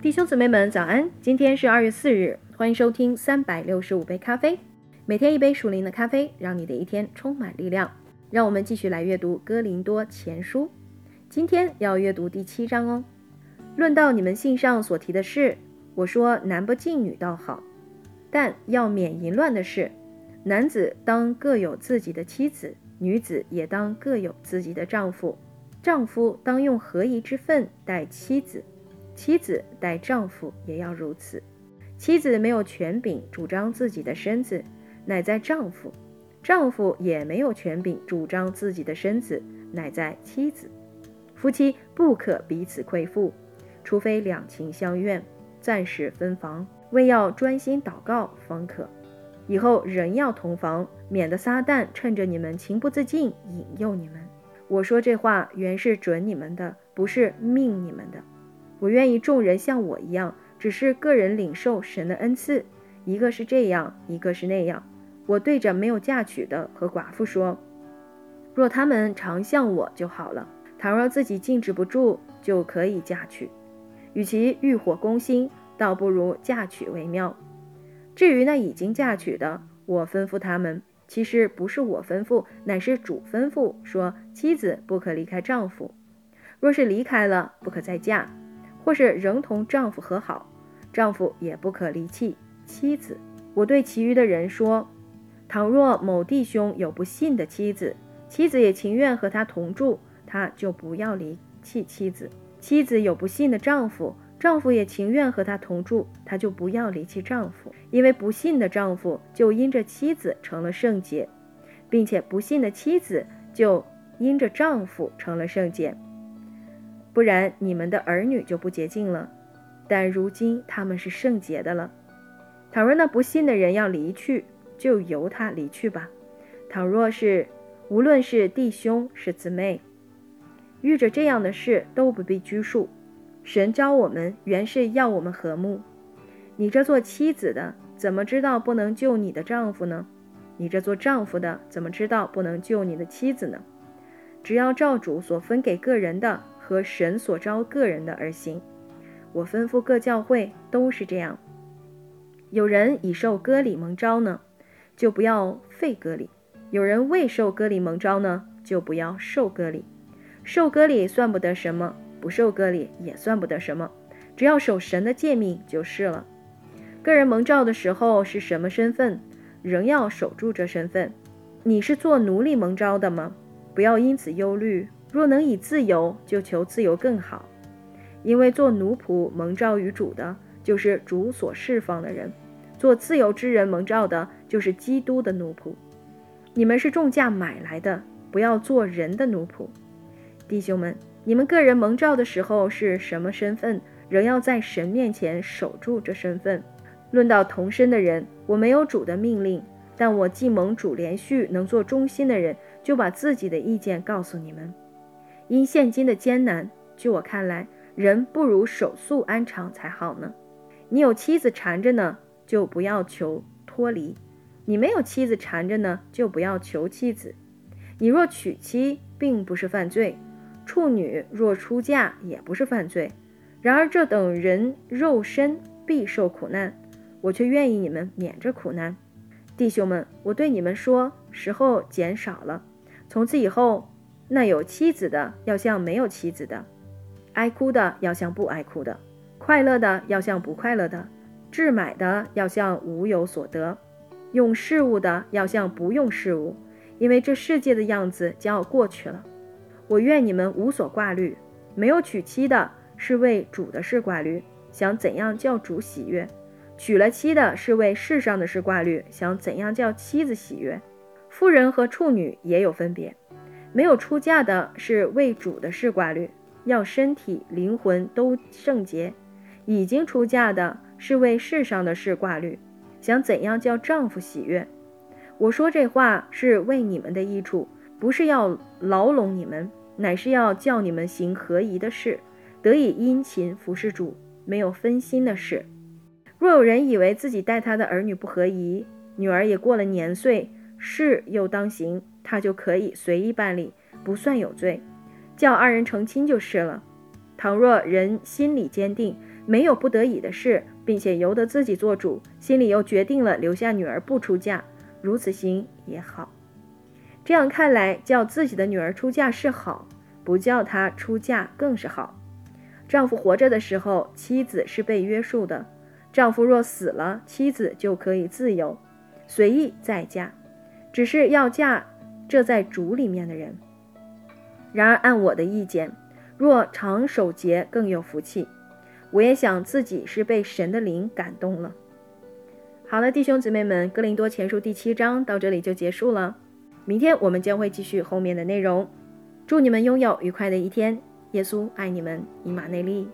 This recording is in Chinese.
弟兄姊妹们，早安！今天是二月四日，欢迎收听三百六十五杯咖啡，每天一杯属灵的咖啡，让你的一天充满力量。让我们继续来阅读《哥林多前书》，今天要阅读第七章哦。论到你们信上所提的事，我说男不敬女倒好，但要免淫乱的事。男子当各有自己的妻子，女子也当各有自己的丈夫。丈夫当用合宜之分待妻子。妻子待丈夫也要如此。妻子没有权柄主张自己的身子，乃在丈夫；丈夫也没有权柄主张自己的身子，乃在妻子。夫妻不可彼此亏负，除非两情相愿，暂时分房，为要专心祷告方可。以后人要同房，免得撒旦趁着你们情不自禁引诱你们。我说这话原是准你们的，不是命你们的。我愿意众人像我一样，只是个人领受神的恩赐，一个是这样，一个是那样。我对着没有嫁娶的和寡妇说：若他们常像我就好了；倘若自己禁止不住，就可以嫁娶。与其欲火攻心，倒不如嫁娶为妙。至于那已经嫁娶的，我吩咐他们，其实不是我吩咐，乃是主吩咐说：妻子不可离开丈夫，若是离开了，不可再嫁。或是仍同丈夫和好，丈夫也不可离弃妻子。我对其余的人说：倘若某弟兄有不信的妻子，妻子也情愿和他同住，他就不要离弃妻子；妻子有不信的丈夫，丈夫也情愿和他同住，他就不要离弃丈夫。因为不信的丈夫就因着妻子成了圣洁，并且不信的妻子就因着丈夫成了圣洁。不然，你们的儿女就不洁净了。但如今他们是圣洁的了。倘若那不信的人要离去，就由他离去吧。倘若是无论是弟兄是姊妹，遇着这样的事都不必拘束。神教我们原是要我们和睦。你这做妻子的，怎么知道不能救你的丈夫呢？你这做丈夫的，怎么知道不能救你的妻子呢？只要照主所分给个人的。和神所招个人的而行，我吩咐各教会都是这样。有人已受割礼蒙招呢，就不要废割礼；有人未受割礼蒙招呢，就不要受割礼。受割礼算不得什么，不受割礼也算不得什么，只要守神的诫命就是了。个人蒙召的时候是什么身份，仍要守住这身份。你是做奴隶蒙召的吗？不要因此忧虑。若能以自由，就求自由更好，因为做奴仆蒙召于主的，就是主所释放的人；做自由之人蒙召的，就是基督的奴仆。你们是重价买来的，不要做人的奴仆。弟兄们，你们个人蒙召的时候是什么身份，仍要在神面前守住这身份。论到同身的人，我没有主的命令，但我既蒙主连续能做忠心的人，就把自己的意见告诉你们。因现今的艰难，据我看来，人不如手速安常才好呢。你有妻子缠着呢，就不要求脱离；你没有妻子缠着呢，就不要求妻子。你若娶妻，并不是犯罪；处女若出嫁，也不是犯罪。然而这等人肉身必受苦难，我却愿意你们免着苦难。弟兄们，我对你们说，时候减少了，从此以后。那有妻子的要像没有妻子的，爱哭的要像不爱哭的，快乐的要像不快乐的，置买的要像无有所得，用事物的要像不用事物，因为这世界的样子将要过去了。我愿你们无所挂虑。没有娶妻的是为主的事挂虑，想怎样叫主喜悦；娶了妻的是为世上的事挂虑，想怎样叫妻子喜悦。妇人和处女也有分别。没有出嫁的是为主的事挂虑，要身体灵魂都圣洁；已经出嫁的是为世上的事挂虑，想怎样叫丈夫喜悦。我说这话是为你们的益处，不是要牢笼你们，乃是要叫你们行合宜的事，得以殷勤服侍主，没有分心的事。若有人以为自己待他的儿女不合宜，女儿也过了年岁，事又当行。他就可以随意办理，不算有罪，叫二人成亲就是了。倘若人心里坚定，没有不得已的事，并且由得自己做主，心里又决定了留下女儿不出嫁，如此行也好。这样看来，叫自己的女儿出嫁是好，不叫她出嫁更是好。丈夫活着的时候，妻子是被约束的；丈夫若死了，妻子就可以自由，随意再嫁，只是要嫁这在主里面的人。然而，按我的意见，若常守节更有福气。我也想自己是被神的灵感动了。好了，弟兄姊妹们，《哥林多前书》第七章到这里就结束了。明天我们将会继续后面的内容。祝你们拥有愉快的一天。耶稣爱你们，以马内利。